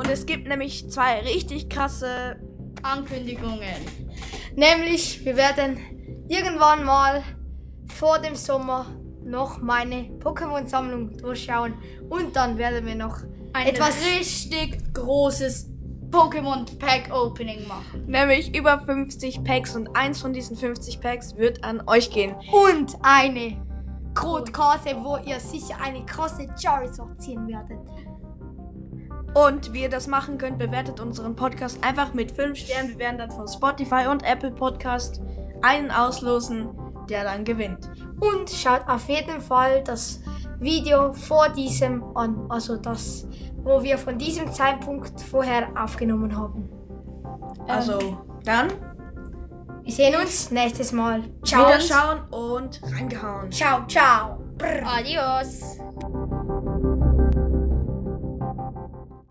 Und es gibt nämlich zwei richtig krasse Ankündigungen. Nämlich, wir werden irgendwann mal vor dem Sommer noch meine Pokémon-Sammlung durchschauen. Und dann werden wir noch Ein etwas richtig großes Pokémon Pack Opening machen. Nämlich über 50 Packs und eins von diesen 50 Packs wird an euch gehen. und eine Codekarte, wo ihr sicher eine krasse Charizard ziehen werdet. Und wie ihr das machen könnt, bewertet unseren Podcast einfach mit 5 Sternen. Wir werden dann von Spotify und Apple Podcast einen auslosen, der dann gewinnt. Und schaut auf jeden Fall das Video vor diesem an, also das, wo wir von diesem Zeitpunkt vorher aufgenommen haben. Also, dann Wir sehen uns nächstes Mal. Ciao. wieder schauen und reingehauen. Ciao, ciao. Brr. Adios.